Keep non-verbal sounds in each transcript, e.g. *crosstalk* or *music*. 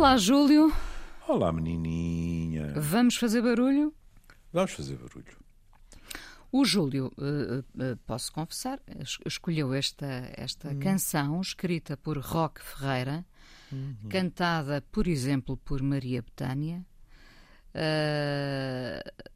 Olá, Júlio. Olá, menininha. Vamos fazer barulho? Vamos fazer barulho. O Júlio, uh, uh, posso confessar, escolheu esta, esta hum. canção escrita por Roque Ferreira, uhum. cantada, por exemplo, por Maria Betânia. Uh,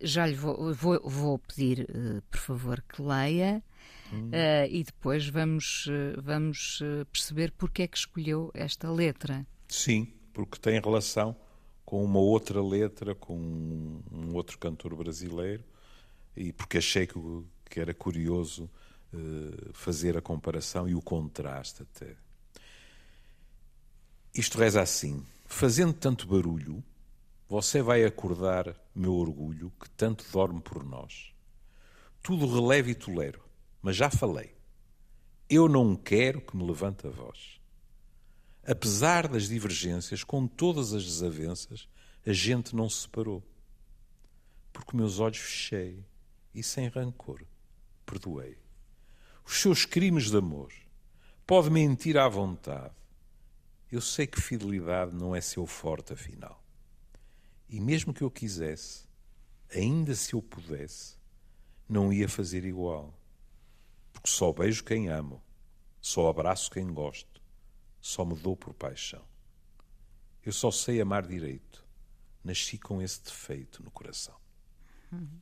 já lhe vou, vou, vou pedir, por favor, que leia. Hum. e depois vamos, vamos perceber porque é que escolheu esta letra. Sim, porque tem relação com uma outra letra, com um outro cantor brasileiro, e porque achei que, que era curioso uh, fazer a comparação e o contraste até. Isto reza assim: fazendo tanto barulho, você vai acordar meu orgulho que tanto dorme por nós. Tudo relevo e tolero, mas já falei. Eu não quero que me levante a voz. Apesar das divergências, com todas as desavenças, a gente não se separou. Porque meus olhos fechei e sem rancor perdoei. Os seus crimes de amor. Pode mentir à vontade. Eu sei que fidelidade não é seu forte, afinal. E mesmo que eu quisesse, ainda se eu pudesse, não ia fazer igual. Porque só beijo quem amo, só abraço quem gosto só me dou por paixão. Eu só sei amar direito. Nasci com esse defeito no coração. Uhum.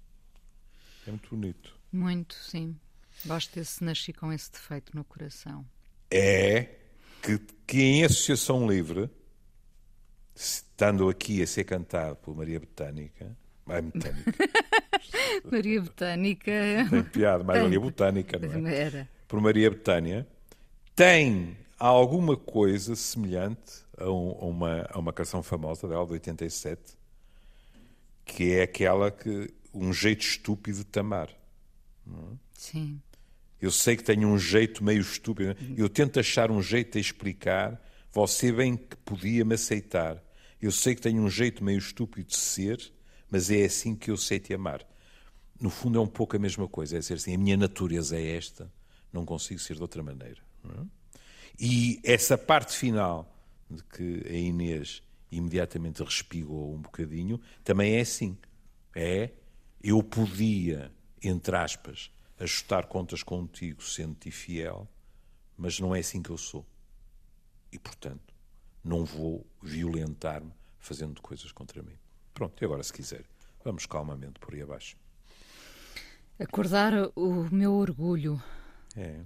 É muito bonito. Muito, sim. Gosto desse nasci com esse defeito no coração. É que, que em Associação Livre, estando aqui a ser cantado por Maria Botânica, Maria Botânica. *laughs* Maria Botânica. Tem piada, mas Maria Botânica, não é? Era. Por Maria Betânia, tem há alguma coisa semelhante a, um, a, uma, a uma canção famosa dela, de 87, que é aquela que. Um jeito estúpido de tamar. É? Sim. Eu sei que tenho um jeito meio estúpido. Eu tento achar um jeito de explicar. Você bem que podia me aceitar. Eu sei que tenho um jeito meio estúpido de ser, mas é assim que eu sei te amar. No fundo é um pouco a mesma coisa. É dizer assim, a minha natureza é esta, não consigo ser de outra maneira. Não é? E essa parte final, de que a Inês imediatamente respigou um bocadinho, também é assim. É, eu podia, entre aspas, ajustar contas contigo sendo-te fiel, mas não é assim que eu sou. E, portanto, não vou violentar-me fazendo coisas contra mim. Pronto, e agora, se quiser, vamos calmamente por aí abaixo. Acordar o meu orgulho. É.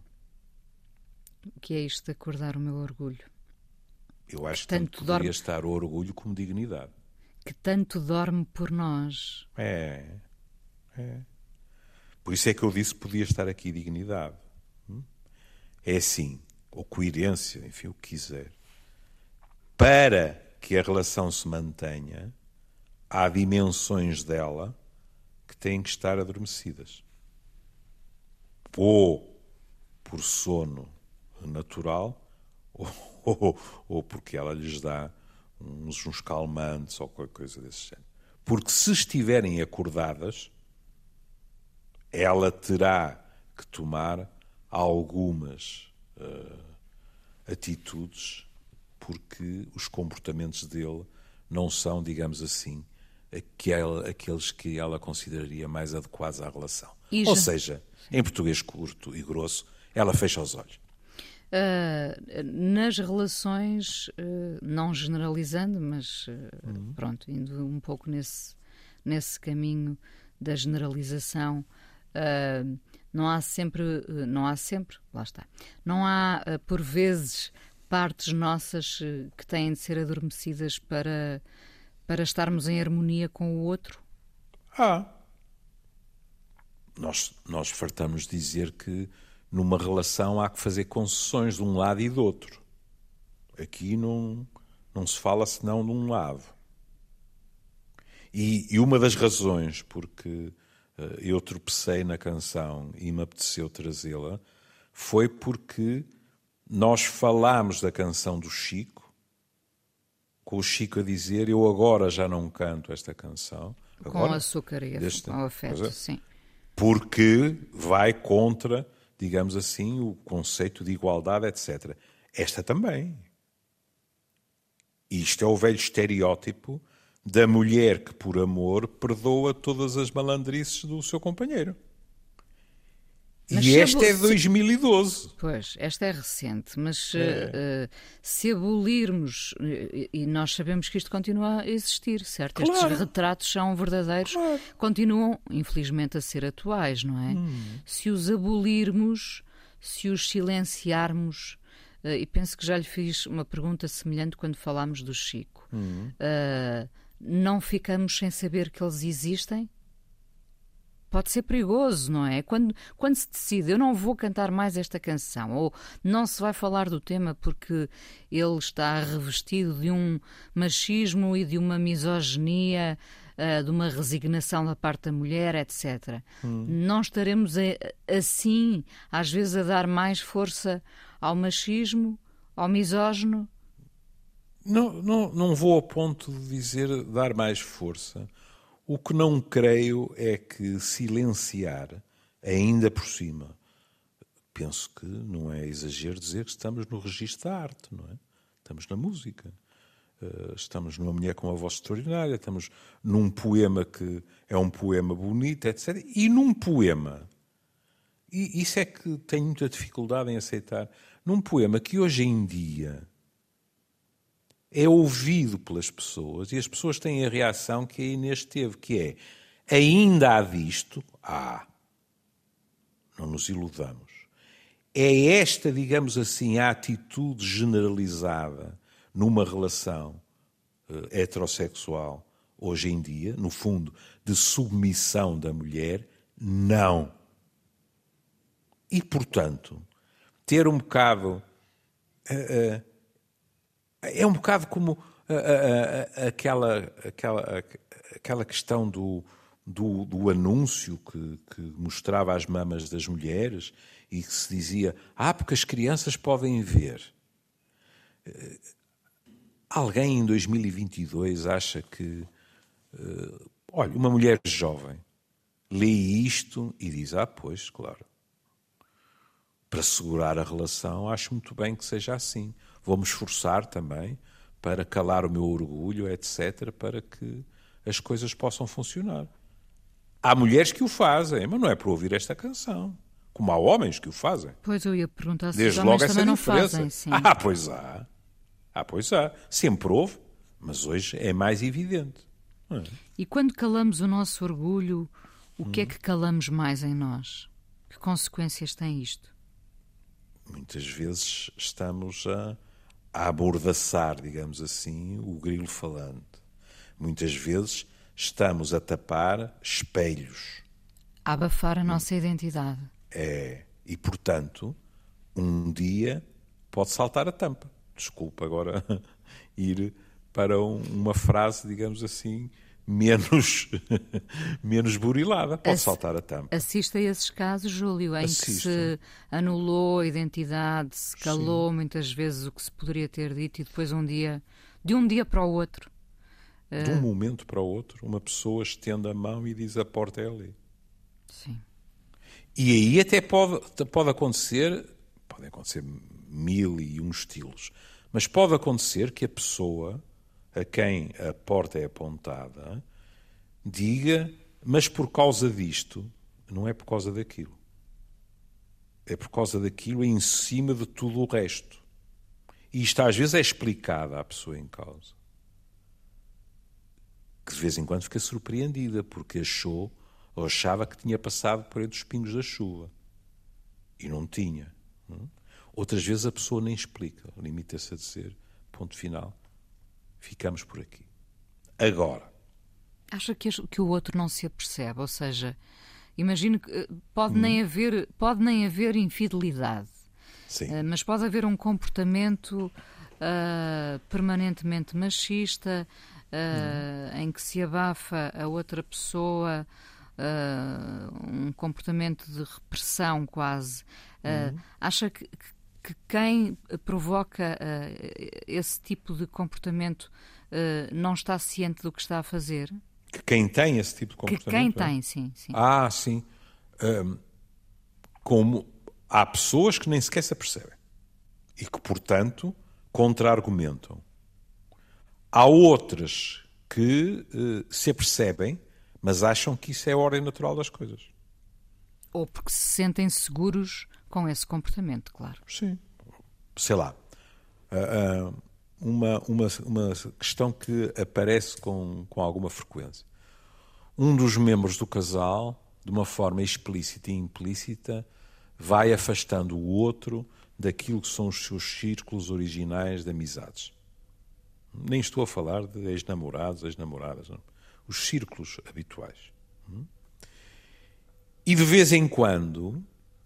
O que é isto de acordar o meu orgulho? Eu acho que tanto, tanto dorme... estar o orgulho como dignidade. Que tanto dorme por nós. É, é. Por isso é que eu disse que podia estar aqui dignidade. Hum? É assim, ou coerência, enfim, o que quiser. Para que a relação se mantenha, há dimensões dela que têm que estar adormecidas. Ou por sono natural ou, *laughs* ou, ou porque ela lhes dá uns, uns calmantes ou qualquer coisa desse género. Porque se estiverem acordadas, ela terá que tomar algumas uh, atitudes porque os comportamentos dele não são, digamos assim, aquele, aqueles que ela consideraria mais adequados à relação. Ou seja, em português curto e grosso, ela fecha os olhos. Uh, nas relações, uh, não generalizando, mas uh, uhum. pronto, indo um pouco nesse, nesse caminho da generalização, não há sempre, não há sempre, lá está, não há por vezes partes nossas que têm de ser adormecidas para, para estarmos em harmonia com o outro? Ah, nós, nós fartamos dizer que numa relação há que fazer concessões de um lado e do outro. Aqui não, não se fala senão de um lado. E, e uma das razões porque uh, eu tropecei na canção e me apeteceu trazê-la foi porque nós falámos da canção do Chico, com o Chico a dizer: Eu agora já não canto esta canção. Agora, com açúcar e deste, com afeto, é, sim. Porque vai contra digamos assim, o conceito de igualdade, etc. Esta também. Isto é o velho estereótipo da mulher que, por amor, perdoa todas as malandrices do seu companheiro. Mas e esta é de 2012. Pois, esta é recente, mas é. Uh, se abolirmos, e nós sabemos que isto continua a existir, certo? Claro. Estes retratos são verdadeiros, claro. continuam, infelizmente, a ser atuais, não é? Hum. Se os abolirmos, se os silenciarmos, uh, e penso que já lhe fiz uma pergunta semelhante quando falámos do Chico, hum. uh, não ficamos sem saber que eles existem? Pode ser perigoso, não é? Quando, quando se decide, eu não vou cantar mais esta canção, ou não se vai falar do tema porque ele está revestido de um machismo e de uma misoginia, uh, de uma resignação da parte da mulher, etc. Hum. Não estaremos a, assim, às vezes, a dar mais força ao machismo, ao misógino? Não, não, não vou ao ponto de dizer dar mais força o que não creio é que silenciar, ainda por cima, penso que não é exagero dizer que estamos no registro da arte, não é? Estamos na música. Eh, estamos numa mulher com uma voz extraordinária, estamos num poema que é um poema bonito, etc. E num poema, e isso é que tenho muita dificuldade em aceitar, num poema que hoje em dia é ouvido pelas pessoas e as pessoas têm a reação que a Inês teve, que é ainda há disto, há. Não nos iludamos. É esta, digamos assim, a atitude generalizada numa relação uh, heterossexual hoje em dia, no fundo, de submissão da mulher? Não. E, portanto, ter um bocado. Uh, uh, é um bocado como aquela, aquela, aquela questão do, do, do anúncio que, que, mostrava as mamas das mulheres e que se dizia: Ah, porque as crianças podem ver. Eh, alguém em 2022 acha que, uh, olha, uma mulher jovem lê isto e diz: Ah, pois, claro. Para segurar a relação, acho muito bem que seja assim. Vou-me esforçar também para calar o meu orgulho, etc., para que as coisas possam funcionar. Há mulheres que o fazem, mas não é para ouvir esta canção. Como há homens que o fazem. Pois eu ia perguntar se Desde logo essa não fazem. Sim. Ah, pois há. Ah, pois há. Sempre houve, mas hoje é mais evidente. É? E quando calamos o nosso orgulho, o hum. que é que calamos mais em nós? Que consequências tem isto? Muitas vezes estamos a a abordaçar, digamos assim, o grilo falante. Muitas vezes estamos a tapar espelhos. A abafar a nossa identidade. É. E, portanto, um dia pode saltar a tampa. Desculpa agora *laughs* ir para uma frase, digamos assim, menos, *laughs* menos burilada. Pode saltar a tampa. Assiste a esses casos, Júlio, em Assisto. que se anulou a identidade, se calou Sim. muitas vezes o que se poderia ter dito e depois um dia, de um dia para o outro. De um uh... momento para o outro, uma pessoa estende a mão e diz a porta é ali. Sim. E aí até pode, pode acontecer, podem acontecer mil e um estilos, mas pode acontecer que a pessoa a quem a porta é apontada, diga, mas por causa disto, não é por causa daquilo. É por causa daquilo em cima de tudo o resto. E isto às vezes é explicado à pessoa em causa. Que de vez em quando fica surpreendida porque achou ou achava que tinha passado por entre os pingos da chuva. E não tinha. Hum? Outras vezes a pessoa nem explica, limita-se a dizer, ponto final ficamos por aqui. Agora. Acha que, que o outro não se apercebe? Ou seja, imagino que eh, pode, hum. nem, haver, pode nem haver infidelidade, uh, mas pode haver um comportamento uh, permanentemente machista uh, hum. em que se abafa a outra pessoa. um comportamento de repressão quase. Hum. Acha que, que quem provoca uh, esse tipo de comportamento uh, não está ciente do que está a fazer? Que quem tem esse tipo de comportamento? Que quem é? tem, sim, sim. Ah, sim. Um, como há pessoas que nem sequer se apercebem e que, portanto, contra-argumentam. Há outras que uh, se apercebem, mas acham que isso é a ordem natural das coisas. Ou porque se sentem seguros com esse comportamento, claro. Sim. Sei lá. Uh, uh, uma, uma, uma questão que aparece com, com alguma frequência. Um dos membros do casal, de uma forma explícita e implícita, vai afastando o outro daquilo que são os seus círculos originais de amizades. Nem estou a falar de ex-namorados, ex-namoradas, os círculos habituais. E de vez em quando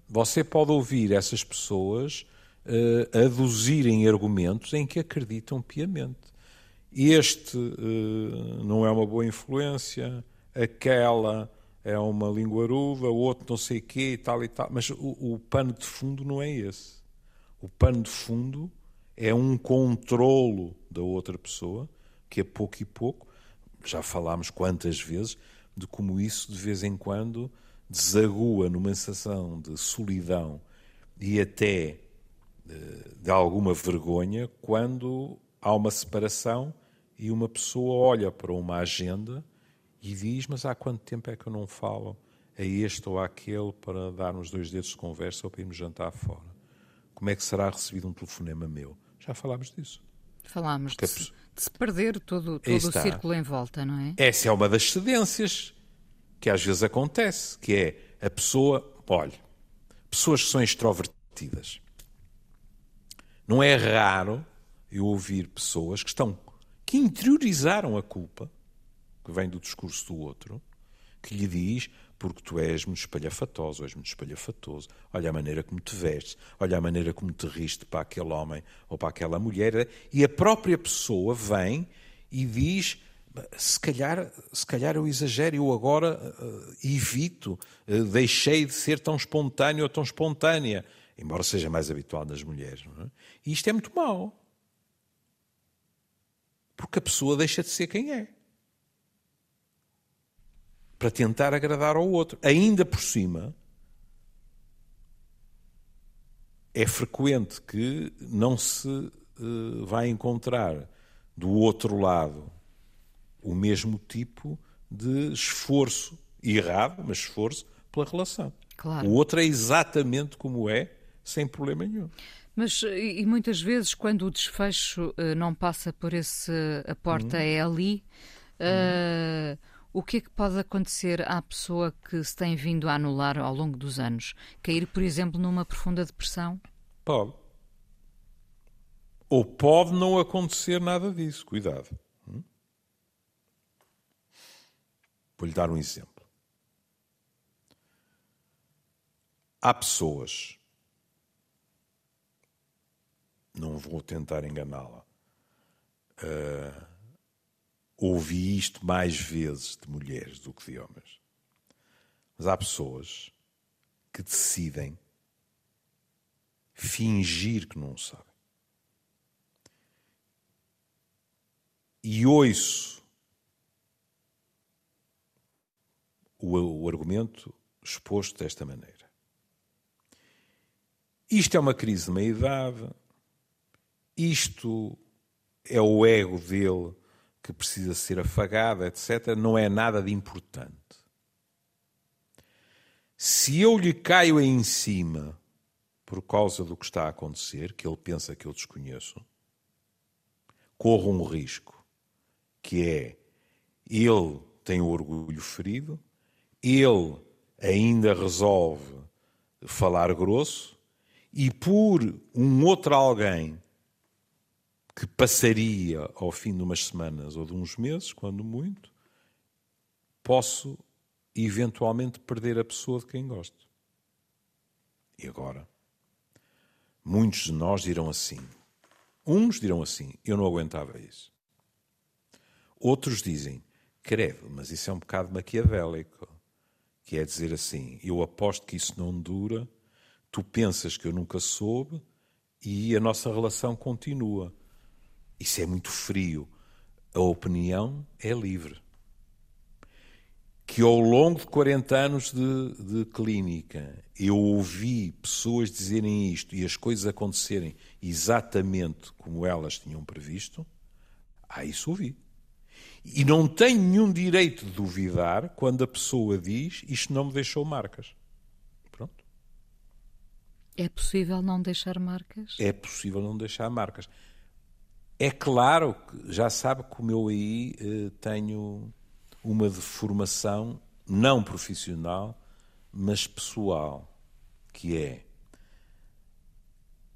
você pode ouvir essas pessoas uh, aduzirem argumentos em que acreditam piamente. Este uh, não é uma boa influência, aquela é uma linguaruda, o outro não sei quê e tal e tal. Mas o, o pano de fundo não é esse. O pano de fundo é um controlo da outra pessoa que a pouco e pouco, já falámos quantas vezes, de como isso de vez em quando desagua numa sensação de solidão e até de, de alguma vergonha quando há uma separação e uma pessoa olha para uma agenda e diz: Mas há quanto tempo é que eu não falo a este ou àquele para darmos dois dedos de conversa ou para irmos jantar fora? Como é que será recebido um telefonema meu? Já falámos disso. Falámos de, se, de se perder todo, todo o círculo em volta, não é? Essa é uma das cedências que às vezes acontece, que é a pessoa, olha, pessoas que são extrovertidas. Não é raro eu ouvir pessoas que estão que interiorizaram a culpa que vem do discurso do outro, que lhe diz porque tu és muito espalhafatoso, és muito espalhafatoso. Olha a maneira como te vestes, olha a maneira como te riste para aquele homem ou para aquela mulher. E a própria pessoa vem e diz: se calhar, se calhar eu exagero, eu agora uh, evito, uh, deixei de ser tão espontâneo ou tão espontânea, embora seja mais habitual nas mulheres. É? E isto é muito mau. Porque a pessoa deixa de ser quem é para tentar agradar ao outro. Ainda por cima, é frequente que não se uh, vai encontrar do outro lado o mesmo tipo de esforço, errado, mas esforço, pela relação. Claro. O outro é exatamente como é, sem problema nenhum. Mas e muitas vezes quando o desfecho uh, não passa por esse a porta hum. é ali, uh, o que é que pode acontecer à pessoa que se tem vindo a anular ao longo dos anos? Cair, por exemplo, numa profunda depressão? Pode. Ou pode não acontecer nada disso. Cuidado. Hum? Vou-lhe dar um exemplo. Há pessoas, não vou tentar enganá-la, uh, ouvi isto mais vezes de mulheres do que de homens. Mas há pessoas que decidem fingir que não sabem. E ouço o, o argumento exposto desta maneira. Isto é uma crise de meia-idade, isto é o ego dele que precisa ser afagada, etc., não é nada de importante. Se eu lhe caio em cima por causa do que está a acontecer, que ele pensa que eu desconheço, corro um risco, que é ele tem o orgulho ferido, ele ainda resolve falar grosso, e por um outro alguém que passaria ao fim de umas semanas ou de uns meses, quando muito, posso eventualmente perder a pessoa de quem gosto. E agora? Muitos de nós dirão assim. Uns dirão assim: eu não aguentava isso. Outros dizem: credo, mas isso é um bocado maquiavélico. Que é dizer assim: eu aposto que isso não dura, tu pensas que eu nunca soube e a nossa relação continua. Isso é muito frio. A opinião é livre. Que ao longo de 40 anos de, de clínica eu ouvi pessoas dizerem isto e as coisas acontecerem exatamente como elas tinham previsto, Ah, isso ouvi. E não tenho nenhum direito de duvidar quando a pessoa diz isto não me deixou marcas. Pronto. É possível não deixar marcas? É possível não deixar marcas. É claro que já sabe como eu aí eh, tenho uma deformação não profissional, mas pessoal, que é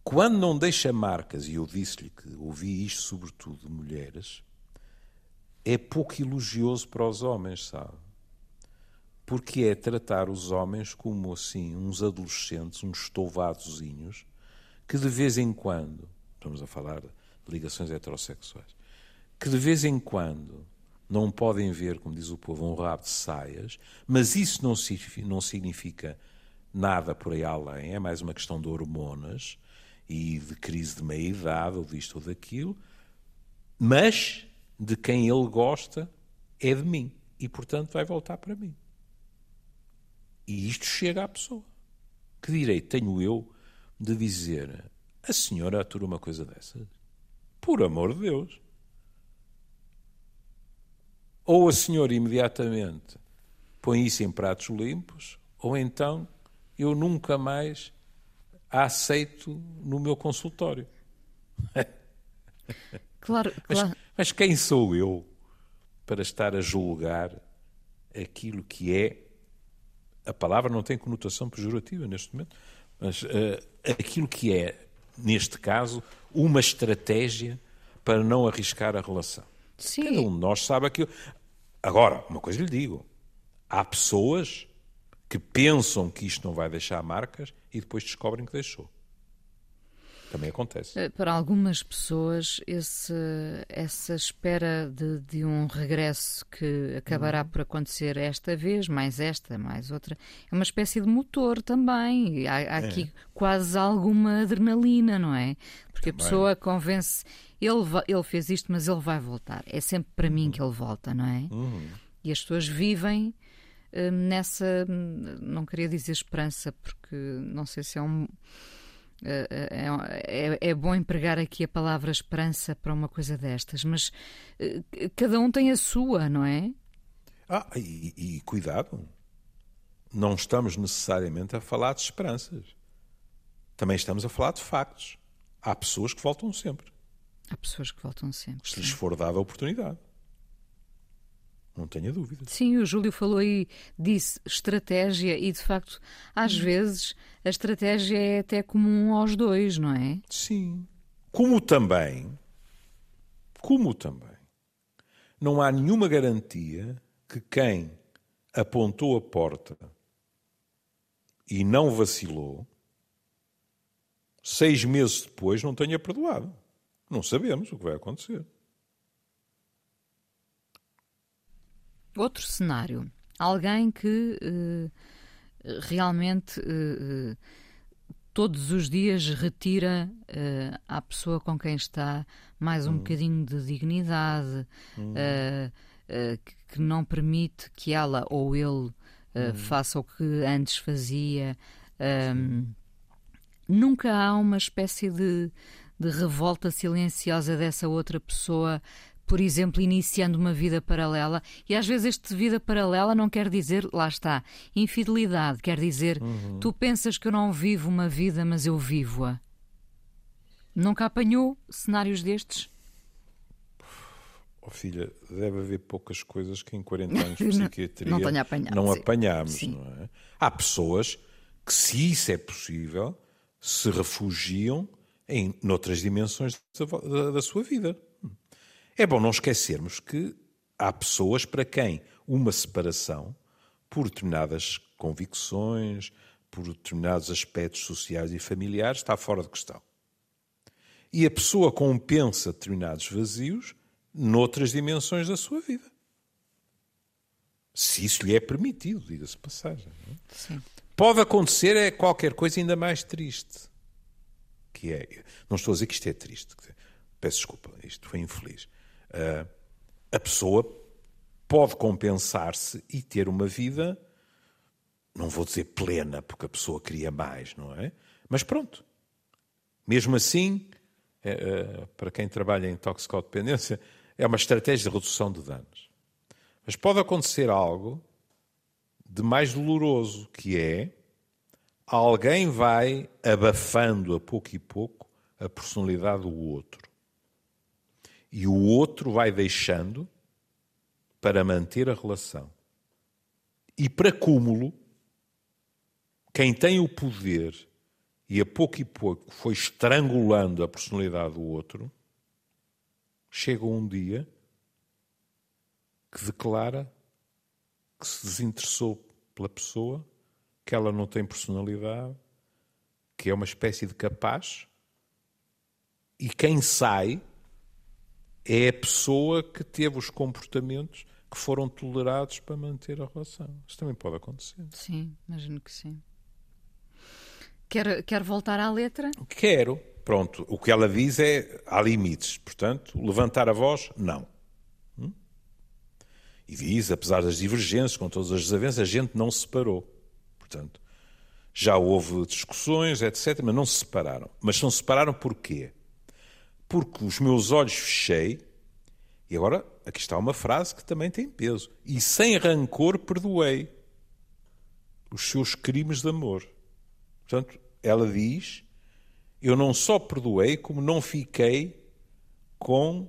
quando não deixa marcas, e eu disse-lhe que ouvi isto sobretudo de mulheres, é pouco elogioso para os homens, sabe? Porque é tratar os homens como assim, uns adolescentes, uns estouvadozinhos, que de vez em quando, estamos a falar de ligações heterossexuais, que de vez em quando não podem ver, como diz o povo, um rabo de saias, mas isso não não significa nada por aí além, é mais uma questão de hormonas e de crise de meia-idade, ou disto ou daquilo, mas de quem ele gosta é de mim e, portanto, vai voltar para mim. E isto chega à pessoa. Que direito tenho eu de dizer a senhora atura uma coisa dessas? Por amor de Deus. Ou a senhora imediatamente põe isso em pratos limpos, ou então eu nunca mais a aceito no meu consultório. *laughs* Claro, mas, claro. mas quem sou eu para estar a julgar aquilo que é. A palavra não tem conotação pejorativa neste momento, mas uh, aquilo que é, neste caso, uma estratégia para não arriscar a relação. Sim. Cada um de nós sabe aquilo. Agora, uma coisa lhe digo: há pessoas que pensam que isto não vai deixar marcas e depois descobrem que deixou. Também acontece. Eh, para algumas pessoas, esse, essa espera de, de, um regresso que acabará uhum. por acontecer esta vez, mais esta, mais outra, é uma espécie de motor também. Há, há é. aqui quase alguma adrenalina, não é? Porque também. a pessoa convence, ele, ele fez isto, mas ele vai voltar. É sempre para uhum. mim que ele volta, não é? Uhum. E as pessoas vivem hum, nessa, hum, não queria dizer esperança, porque não sei se é um é, é, é, é, bom empregar aqui a palavra esperança para uma coisa destas, mas eh, cada um tem a sua, não é? Ah, e, e cuidado, não estamos necessariamente a falar de esperanças. Também estamos a falar de factos. Há pessoas que voltam sempre. Há pessoas que voltam sempre. Se lhes for dada a oportunidade. Não tenha dúvida. Sim, o Júlio falou aí, disse estratégia, e de facto, às hum. vezes, a estratégia é até comum aos dois, não é? Sim. Como também, como também, não há nenhuma garantia que quem apontou a porta e não vacilou, seis meses depois não tenha perdoado. Não sabemos o que vai acontecer. Outro cenário. Alguém que uh, realmente uh, todos os dias retira uh, à pessoa com quem está mais um hum. bocadinho de dignidade, hum. que, não permite que ela ou ele hum. faça o que antes fazia. Um, nunca há uma espécie de, de revolta silenciosa dessa outra pessoa por exemplo, iniciando uma vida paralela. E às vezes este vida paralela não quer dizer, lá está, infidelidade, quer dizer, uhum. tu pensas que eu não vivo uma vida, mas eu vivo-a. Nunca apanhou cenários destes? Oh, filha, deve haver poucas coisas que em 40 anos de *laughs* psiquiatria não, não, apanhado, não apanhamos. Sim. Não é? Há pessoas que, se isso é possível, se refugiam em noutras dimensões da, da, da sua vida. É bom não esquecermos que há pessoas para quem uma separação, por determinadas convicções, por determinados aspectos sociais e familiares, está fora de questão. E a pessoa compensa determinados vazios noutras dimensões da sua vida. Se isso lhe é permitido, diga-se passagem. É? Pode acontecer é qualquer coisa ainda mais triste. Que é, não estou a dizer que isto é triste. Peço desculpa, isto foi infeliz. Uh, a pessoa pode compensar-se e ter uma vida, não vou dizer plena, porque a pessoa queria mais, não é? Mas pronto. Mesmo assim, é, é, para quem trabalha em toxicodependência, é uma estratégia de redução de danos. Mas pode acontecer algo de mais doloroso, que é alguém vai abafando a pouco e pouco a personalidade do outro. E o outro vai deixando para manter a relação. E para cúmulo, quem tem o poder e a pouco e pouco foi estrangulando a personalidade do outro, chega um dia que declara que se desinteressou pela pessoa, que ela não tem personalidade, que é uma espécie de capaz, e quem sai é a pessoa que teve os comportamentos que foram tolerados para manter a relação. Isso também pode acontecer. Sim, imagino que sim. Quer, quer voltar à letra? Quero. Pronto, o que ela diz é há limites. Portanto, levantar a voz, não. Hum? E diz, apesar das divergências, com todas as desavenças, a gente não se separou. Portanto, já houve discussões, etc., mas não se separaram. Mas não se separaram porquê? Porque os meus olhos fechei, e agora aqui está uma frase que também tem peso. E sem rancor perdoei os seus crimes de amor. Portanto, ela diz: Eu não só perdoei, como não fiquei com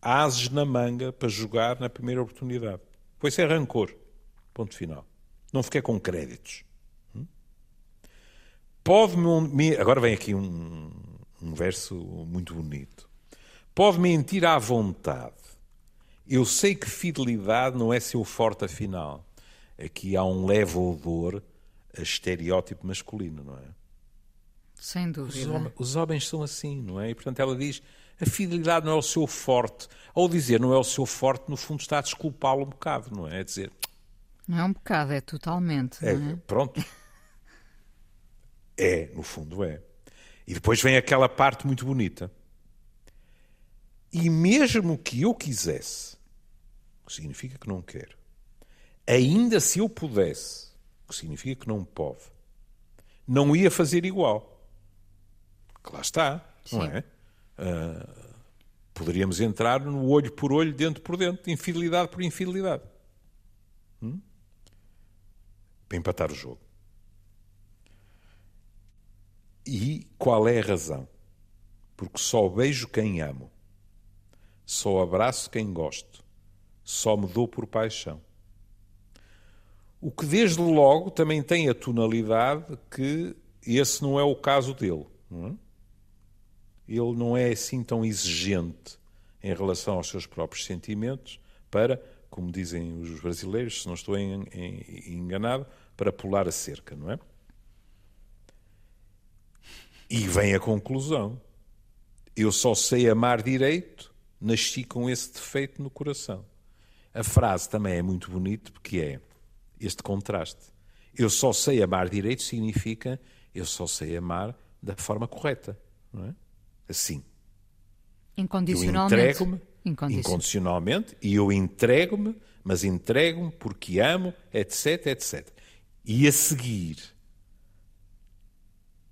ases na manga para jogar na primeira oportunidade. Pois é rancor. Ponto final. Não fiquei com créditos. Hum? Pode-me. Agora vem aqui um, um verso muito bonito. Pode mentir à vontade. Eu sei que fidelidade não é seu forte afinal. Aqui há um leve odor a estereótipo masculino, não é? Sem dúvida. Os, homens, os homens são assim, não é? E portanto ela diz: a fidelidade não é o seu forte. Ao dizer não é o seu forte, no fundo está a desculpá-lo um bocado, não é? É dizer. Não é um bocado, é totalmente. É, é? Pronto. *laughs* É, no fundo é. E depois vem aquela parte muito bonita. E mesmo que eu quisesse, o que significa que não quero, ainda se eu pudesse, que significa que não pode, não ia fazer igual. Que lá está, Sim. não é? Uh, poderíamos entrar no olho por olho, dentro por dentro, infidelidade por infidelidade. Hum? Para empatar o jogo. E qual é a razão? Porque só beijo quem amo, só abraço quem gosto, só me dou por paixão. O que desde logo também tem a tonalidade que esse não é o caso dele. Não é? Ele não é assim tão exigente em relação aos seus próprios sentimentos para, como dizem os brasileiros, se não estou enganado, para pular a cerca, não é? E vem a conclusão. Eu só sei amar direito, nasci com esse defeito no coração. A frase também é muito bonita porque é este contraste. Eu só sei amar direito significa eu só sei amar da forma correta, não é? Assim. Incondicionalmente. Eu entrego-me incondicionalmente e eu entrego-me, mas entrego-me porque amo, etc, etc. E a seguir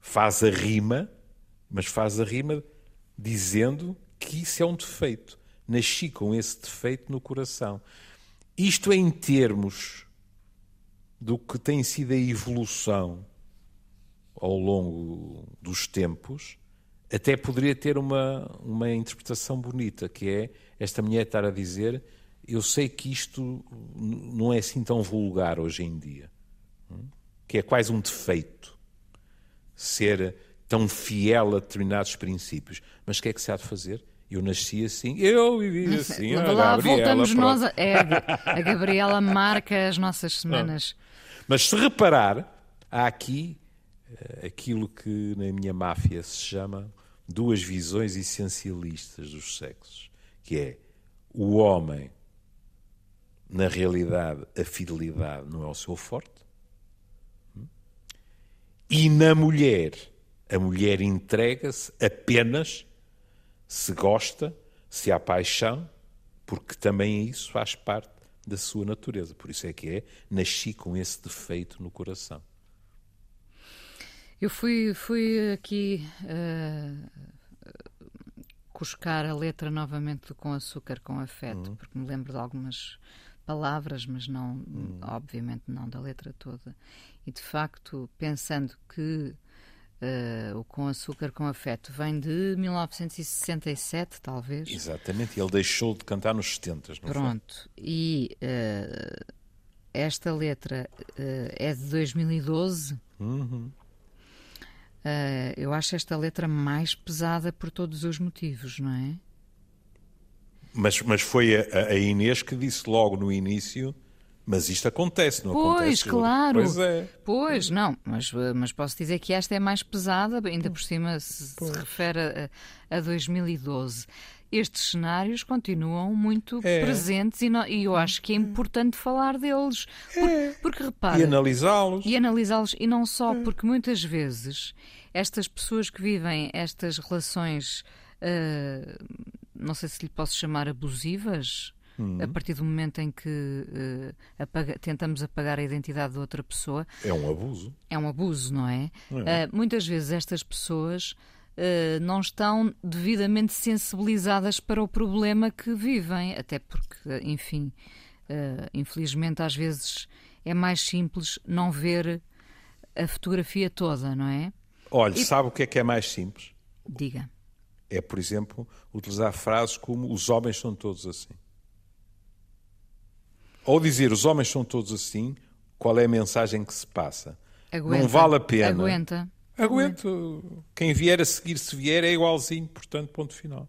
faz a rima, mas faz a rima dizendo que isso é um defeito. Nasci com esse defeito no coração. Isto é em termos do que tem sido a evolução ao longo dos tempos, até poderia ter uma, uma interpretação bonita, que é esta mulher estar a dizer eu sei que isto não é assim tão vulgar hoje em dia, que é quase um defeito ser tão fiel a determinados princípios. Mas o que é que se há de fazer? Eu nasci assim, eu vivi assim. Lá, lá voltamos nós. A, é, a Gabriela marca as nossas semanas. Mas se reparar, há aqui uh, aquilo que na minha máfia se chama duas visões essencialistas dos sexos, que é o homem, na realidade, a fidelidade não é o seu forte? E na mulher, a mulher entrega-se apenas se gosta, se há paixão, porque também isso faz parte da sua natureza. Por isso é que é, nasci com esse defeito no coração. Eu fui, fui aqui uh, cuscar a letra novamente do Com Açúcar com Afeto, uhum. porque me lembro de algumas palavras, mas não, uhum. obviamente não da letra toda. E de facto, pensando que Uh, o Com Açúcar com Afeto vem de 1967, talvez. Exatamente, ele deixou de cantar nos 70. Não Pronto, foi? e uh, esta letra uh, é de 2012. Uhum. eu acho esta letra mais pesada por todos os motivos, não é? Mas, mas foi a, a Inês que disse logo no início mas isto acontece, não pois, acontece? Pois, claro. Pois é. Pois, não, mas, mas posso dizer que esta é mais pesada, ainda por cima se, se refere a, a 2012 estes cenários continuam muito é. presentes e, e, eu acho que é importante falar deles. Porque, é. porque repara. E analisá-los. E analisá-los, e não só, é. porque muitas vezes estas pessoas que vivem estas relações, uh, não sei se lhe posso chamar abusivas, uhum. a partir do momento em que uh, apaga, tentamos apagar a identidade de outra pessoa. É um abuso. É um abuso, não é? é. Uh, muitas vezes estas pessoas uh, não estão devidamente sensibilizadas para o problema que vivem, até porque, enfim, infelizmente às vezes é mais simples não ver a fotografia toda, não é? Olha, e... sabe o que é que é mais simples? Diga. É, por exemplo, utilizar frases como os homens são todos assim. Ou dizer os homens são todos assim, qual é a mensagem que se passa? Aguenta, não vale a pena. Aguenta. Aguenta. Quem vier a seguir, se vier, é igualzinho, portanto, ponto final.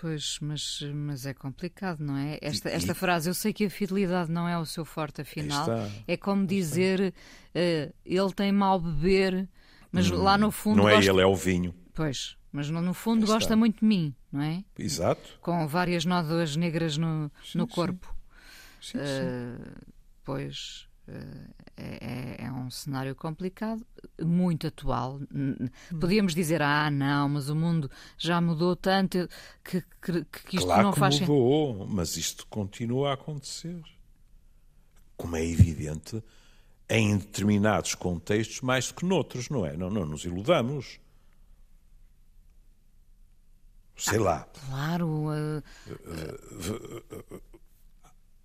Pois, mas, mas é complicado, não é? Esta, esta frase, eu sei que a fidelidade não é o seu forte, afinal. É como dizer uh, ele tem mal beber, mas hum, lá no fundo. Não é gosta... ele, é o vinho. Pois, mas no, no fundo Está. gosta muito de mim, não é? Exato. Com várias nódoas negras no, sim, no corpo. Sim. Sim, uh, pois uh, é, é, um cenário complicado, muito atual. Podíamos dizer, ah, não, mas o mundo já mudou tanto que, que, que isto claro não que faz mudou, mas isto continua a acontecer. Como é evidente, em determinados contextos mais do que noutros, não é? Não, não nos iludamos sei lá. Claro. Uh...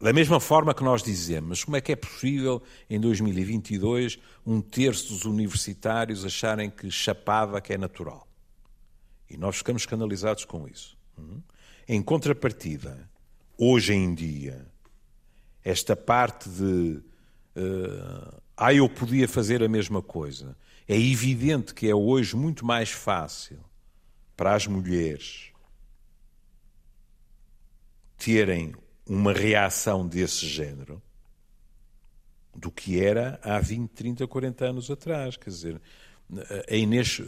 Da mesma forma que nós dizemos, como é que é possível em 2022 um terço dos universitários acharem que chapada que é natural? E nós ficamos escandalizados com isso. Hum? Em contrapartida, hoje em dia, esta parte de uh, ah, eu podia fazer a mesma coisa, é evidente que é hoje muito mais fácil para as mulheres terem uma reação desse género do que era há 20, 30, 40 anos atrás. Quer dizer, a Inês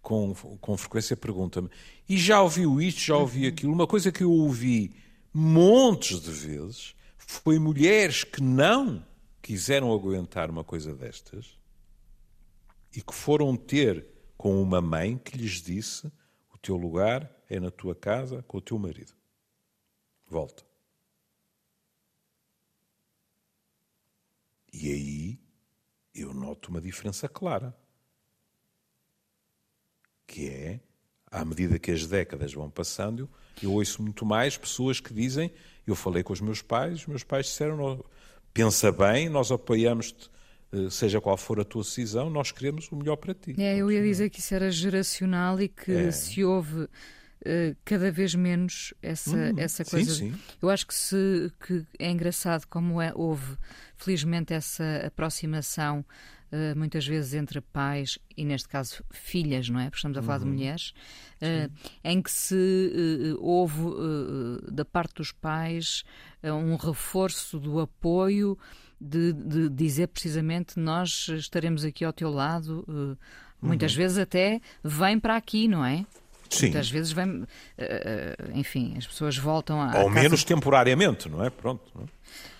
com, com frequência pergunta-me: e já ouviu isto, já ouviu aquilo? Uma coisa que eu ouvi montes de vezes foi mulheres que não quiseram aguentar uma coisa destas e que foram ter com uma mãe que lhes disse teu lugar é na tua casa com o teu marido. Volta. E aí eu noto uma diferença clara. Que é, à medida que as décadas vão passando, eu ouço muito mais pessoas que dizem: Eu falei com os meus pais, os meus pais disseram: Pensa bem, nós apoiamos-te seja qual for a tua decisão, nós queremos o melhor para ti. É, eu ia dizer que isso era geracional e que é. se houve Uh, cada vez menos essa, hum, essa coisa. Sim, sim. Eu acho que, se, que é engraçado como é, houve, felizmente, essa aproximação uh, muitas vezes entre pais e, neste caso, filhas, não é? Porque estamos a falar uhum. de mulheres, uh, em que se houve, da parte dos pais, um reforço do apoio de, de, dizer precisamente nós estaremos aqui ao teu lado. Uh, muitas uhum. vezes até vem para aqui, não é? Sim. Muitas vezes vem, uh, enfim, as pessoas voltam a. Ou menos temporariamente, não é? Pronto. Não é?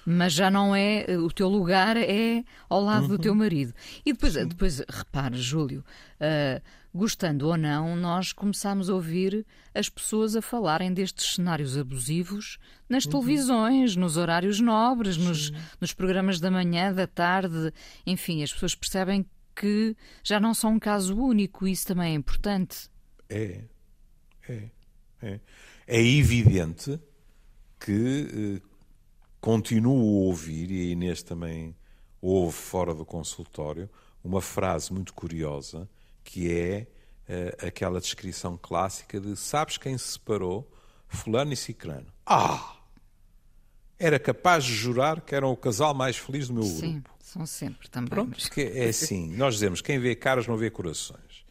Mas já não é. O teu lugar é ao lado uhum. do teu marido. E depois, depois repare, Júlio, uh, gostando ou não, nós começámos a ouvir as pessoas a falarem destes cenários abusivos nas uhum. televisões, nos horários nobres, nos, nos, programas da manhã, da tarde, enfim, as pessoas percebem que já não são um caso único, e isso também é importante. É. é. É, é evidente que eh, continuo a ouvir, e a Inês também ouve fora do consultório, uma frase muito curiosa que é uh, aquela descrição clássica de sabes quem se separou? Fulano e Cicrano. Ah! Era capaz de jurar que eram o casal mais feliz do meu Sim, grupo. são sempre também. Pronto, mas- porque é *laughs* assim, nós dizemos quem vê caras não vê corações.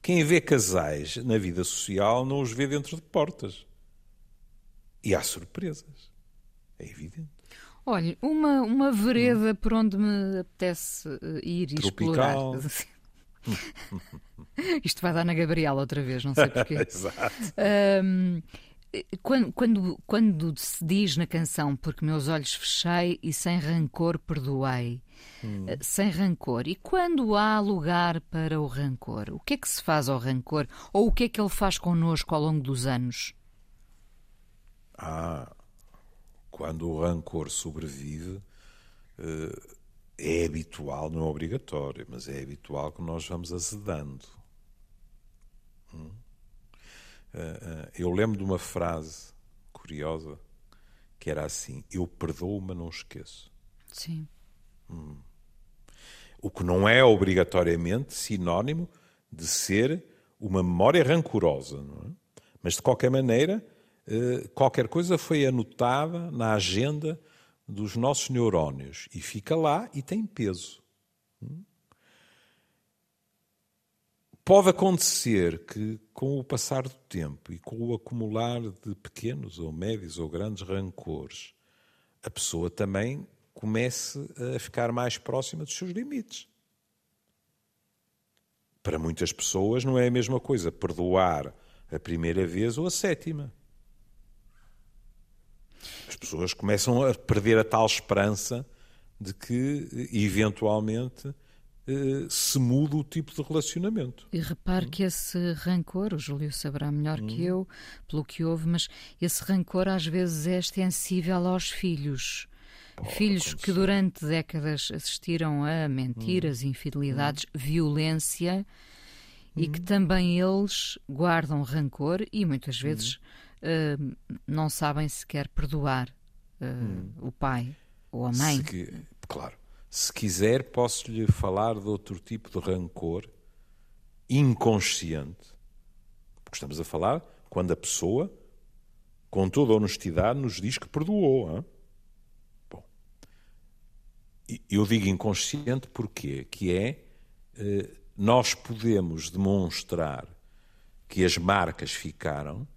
Quem vê casais na vida social não os vê dentro de portas. E há surpresas. É evidente. Olha, uma, uma vereda por onde me apetece eh, ir e Tropical. explorar. *laughs* Isto vai dar na Gabriela outra vez, não sei porquê. *laughs* Exato. Ahm, quando, quando, quando se diz na canção Porque meus olhos fechei e sem rancor perdoei, eh, sem rancor, e quando há lugar para o rancor, o que é que se faz ao rancor? Ou o que é que ele faz connosco ao longo dos anos? Ah, quando o rancor sobrevive, eh, é habitual, não é obrigatório, mas é habitual que nós vamos azedando. Hum? Eh, eh, Eu lembro de uma frase curiosa que era assim: Eu perdoo, mas não esqueço. Sim. O que não é obrigatoriamente sinónimo de ser uma memória rancorosa. Não é? Mas, de qualquer maneira, eh, qualquer coisa foi anotada na agenda dos nossos neurónios e fica lá e tem peso. Pode acontecer que, com o passar do tempo e com o acumular de pequenos ou médios ou grandes rancores, a pessoa também comece a ficar mais próxima dos seus limites. Para muitas pessoas não é a mesma coisa perdoar a primeira vez ou a sétima. As pessoas começam a perder a tal esperança de que, eventualmente, eh, se muda o tipo de relacionamento. E repare que esse rancor, o Júlio saberá melhor que eu, pelo que houve, mas esse rancor às vezes é extensível aos filhos. filhos que durante décadas assistiram a mentiras, infidelidades, violência e que também eles guardam rancor e muitas vezes eh, não sabem sequer perdoar eh, o pai ou a mãe. Se claro. Se quiser, posso-lhe falar de outro tipo de rancor inconsciente. Porque estamos a falar quando a pessoa, com toda a honestidade, nos diz que perdoou. hã? Bom, eu digo inconsciente porque que é eh, nós podemos demonstrar que as marcas ficaram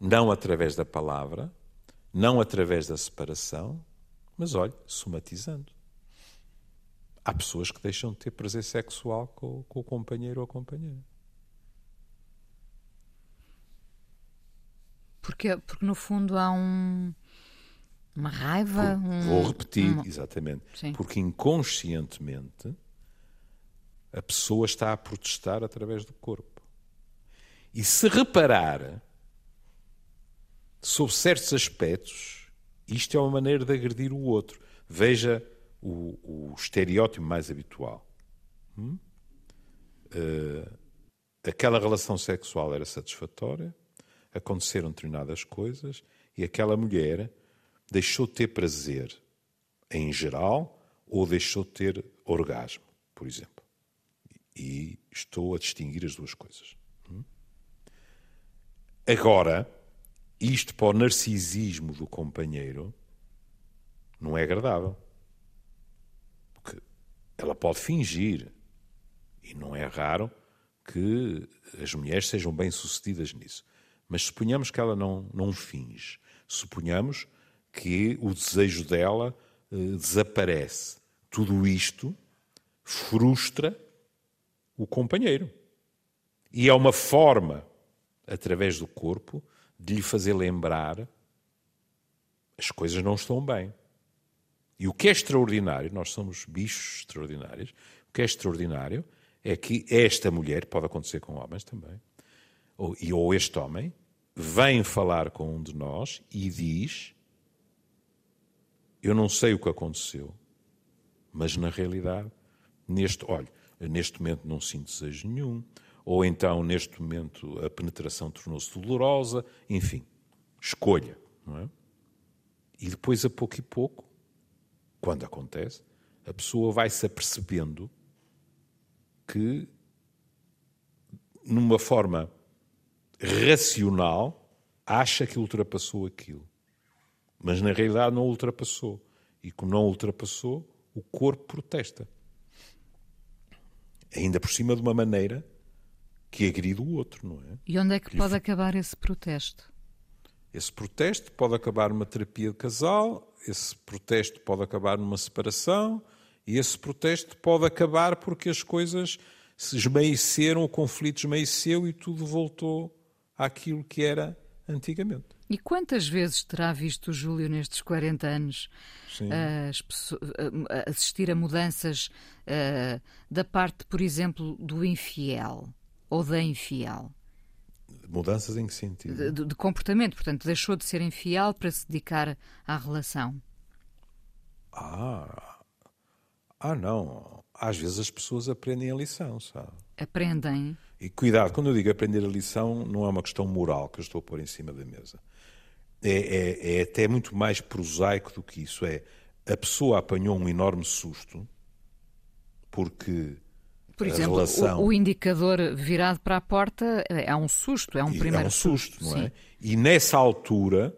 não através da palavra, não através da separação, mas olhe, somatizando. Há pessoas que deixam de ter prazer sexual com, com o companheiro ou a companheira. Porque, porque no fundo há um, uma raiva. um- Vou repetir, uma- exatamente. Sim. Porque inconscientemente a pessoa está a protestar através do corpo. E se reparar sobre certos aspectos, isto é uma maneira de agredir o outro. Veja o, o estereótipo mais habitual. Hum? Eh, aquela relação sexual era satisfatória, aconteceram determinadas coisas e aquela mulher deixou de ter prazer em geral ou deixou de ter orgasmo, por exemplo. E estou a distinguir as duas coisas. Hum? Agora, isto para o narcisismo do companheiro não é agradável. Porque ela pode fingir. E não é raro que as mulheres sejam bem-sucedidas nisso. Mas suponhamos que ela não, não finge. Suponhamos que o desejo dela eh, desaparece. Tudo isto frustra o companheiro. E é uma forma, através do corpo, de lhe fazer lembrar as coisas não estão bem. E o que é extraordinário, nós somos bichos extraordinários, o que é extraordinário é que esta mulher, pode acontecer com homens também, ou, e, ou este homem, vem falar com um de nós e diz: Eu não sei o que aconteceu, mas na realidade, neste, olha, neste momento não sinto desejo nenhum, ou então, neste momento, a penetração tornou-se dolorosa, enfim, escolha, não é? E depois, a pouco e pouco, quando acontece, a pessoa vai se apercebendo que, numa forma racional, acha que ultrapassou aquilo. Mas na realidade não ultrapassou. E como não ultrapassou, o corpo protesta. Ainda por cima de uma maneira que agride o outro, não é? E onde é que pode acabar esse protesto? Esse protesto pode acabar numa terapia de casal, esse protesto pode acabar numa separação, e esse protesto pode acabar porque as coisas se esmaeceram, o conflito esmaeceu e tudo voltou àquilo que era antigamente. E quantas vezes terá visto o Júlio nestes 40 anos uh, assistir a mudanças uh, da parte, por exemplo, do infiel ou da infiel? Mudanças em que sentido? De, de, comportamento, portanto, deixou de ser infiel para se dedicar à relação. Ah, ah não. Às vezes as pessoas aprendem a lição, sabe? Aprendem. E cuidado, quando eu digo aprender a lição, não é uma questão moral que eu estou a pôr em cima da mesa. É, é, é até muito mais prosaico do que isso. É a pessoa apanhou um enorme susto porque por exemplo, relação... o, o, indicador virado para a porta é um susto, é um primeiro É um susto, não é? E nessa altura,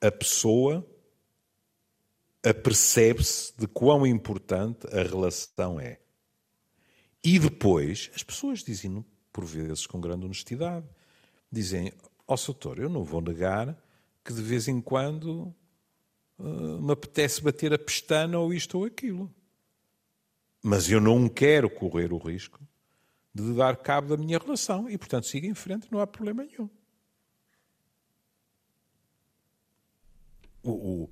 a pessoa apercebe-se de quão importante a relação é. E depois, as pessoas dizem, por vezes com grande honestidade, dizem: Ó oh, eu não vou negar que de vez em quando uh, me apetece bater a pestana ou isto ou aquilo. Mas eu não quero correr o risco de dar cabo da minha relação e, portanto, siga em frente, não há problema nenhum. O, o,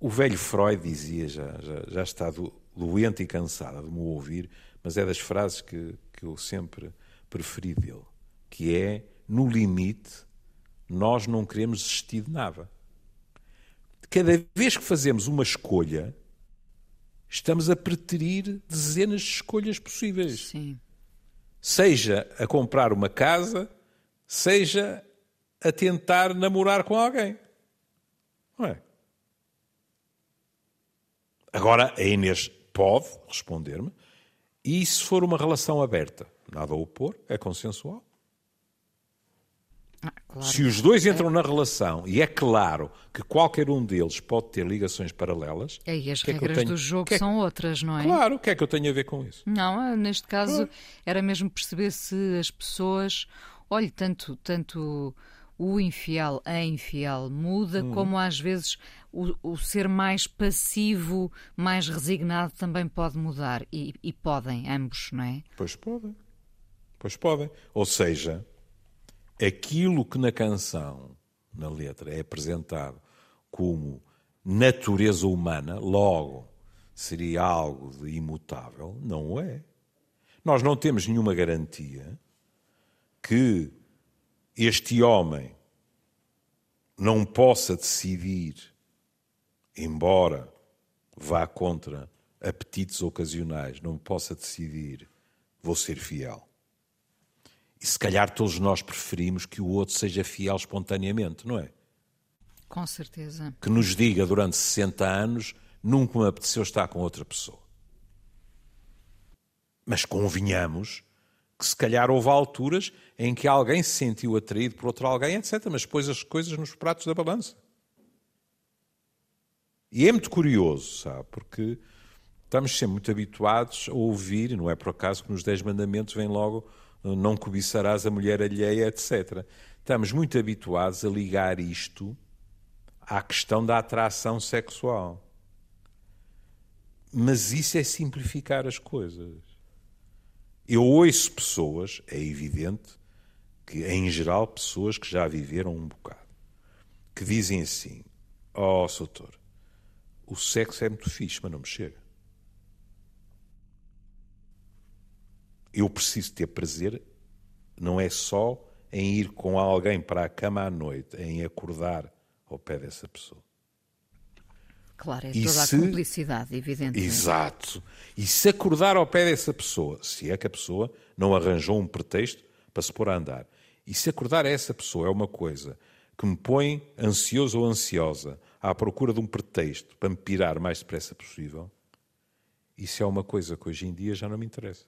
o velho Freud dizia, já, já, já está doente e cansado de me ouvir, mas é das frases que, que eu sempre preferi dele, que é, no limite, nós não queremos desistir de nada. Cada vez que fazemos uma escolha, estamos a preterir dezenas de escolhas possíveis. Sim. Seja a comprar uma casa, seja a tentar namorar com alguém. Não é? Agora, a Inês pode responder-me, e se for uma relação aberta, nada a opor, é consensual. Ah, claro. Se os dois entram na relação e é claro que qualquer um deles pode ter ligações paralelas. É, e as regras é tenho... do jogo que é... são outras, não é? Claro, o que é que eu tenho a ver com isso? Não, ah, neste caso era mesmo perceber se as pessoas. Olhe, tanto, tanto o infiel, a infiel muda, hum. como às vezes o, o, ser mais passivo, mais resignado também pode mudar. E, e podem, ambos, não é? Pois podem. Pois podem. Ou seja, aquilo que na canção, na letra, é apresentado como natureza humana, logo seria algo de imutável, não é. Nós não temos nenhuma garantia que este homem não possa decidir, embora vá contra apetites ocasionais, não possa decidir, vou ser fiel. E se calhar todos nós preferimos que o outro seja fiel espontaneamente, não é? Com certeza. Que nos diga durante 60 anos, nunca me apeteceu estar com outra pessoa. Mas convenhamos que se calhar houve alturas em que alguém se sentiu atraído por outro alguém, etc. Mas pôs as coisas nos pratos da balança. E é muito curioso, sabe? Porque estamos sempre muito habituados a ouvir, e não é por acaso que nos Dez Mandamentos vem logo não cobiçarás a mulher alheia, etc. Estamos muito habituados a ligar isto à questão da atração sexual. Mas isso é simplificar as coisas. Eu ouço pessoas, é evidente que, em geral, pessoas que já viveram um bocado, que dizem assim: Ó, oh, Soutor, o sexo é muito fixe, mas não me chega. Eu preciso ter prazer não é só em ir com alguém para a cama à noite, em acordar ao pé dessa pessoa. Claro, é toda se... a cumplicidade, evidente. Exato. E se acordar ao pé dessa pessoa, se é que a pessoa não arranjou um pretexto para se pôr a andar, e se acordar a essa pessoa é uma coisa que me põe ansioso ou ansiosa à procura de um pretexto para me pirar o mais depressa possível, isso é uma coisa que hoje em dia já não me interessa.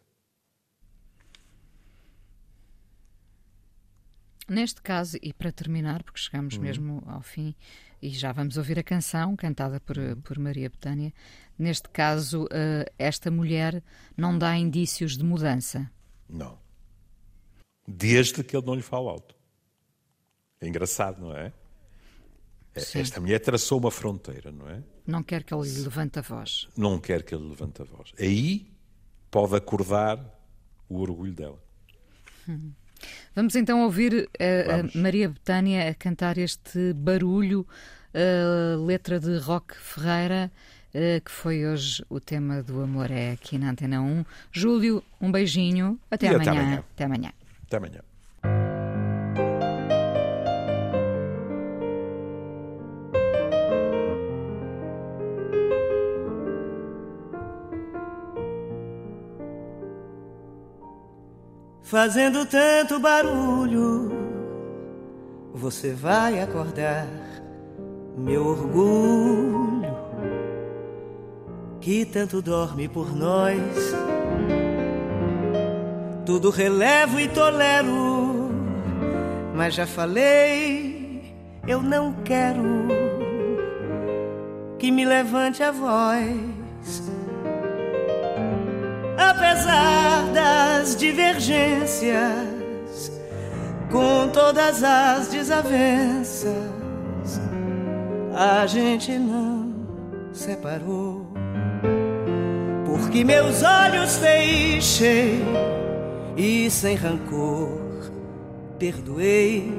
Neste caso, e para terminar, porque chegamos uhum. mesmo ao fim e já vamos ouvir a canção cantada por, uhum. por Maria Betânia, neste caso, uh, esta mulher não dá indícios de mudança. Não. Desde que ele não lhe fala alto. É engraçado, não é? é? Sim. Esta mulher traçou uma fronteira, não é? Não quer que ele lhe levante a voz. Não quer que ele levante a voz. Aí pode acordar o orgulho dela. Hum. Vamos então ouvir a, a Maria Betânia a cantar este barulho, a letra de Roque Ferreira, que foi hoje o tema do Amor é aqui na Antena 1. Júlio, um beijinho. Até amanhã. Até amanhã. Até amanhã. Até amanhã. Fazendo tanto barulho. Você vai acordar meu orgulho, que tanto dorme por nós. Tudo relevo e tolero, mas já falei, eu não quero que me levante a voz apesar das divergências, com todas as desavenças, a gente não separou. Porque meus olhos fechei e sem rancor perdoei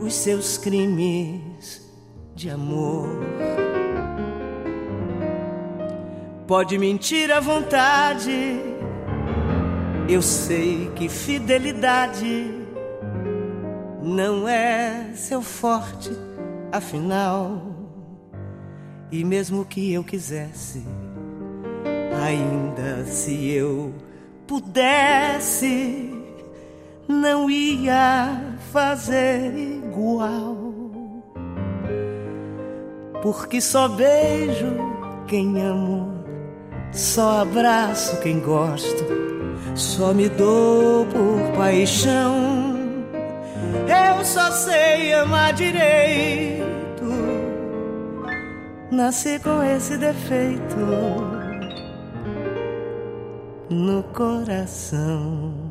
os seus crimes de amor. Pode mentir à vontade. Eu sei que fidelidade não é seu forte, afinal. E mesmo que eu quisesse, ainda se eu pudesse, não ia fazer igual. Porque só beijo quem amo só abraço quem gosto, só me dou por paixão. Eu só sei amar direito. Nasci com esse defeito no coração.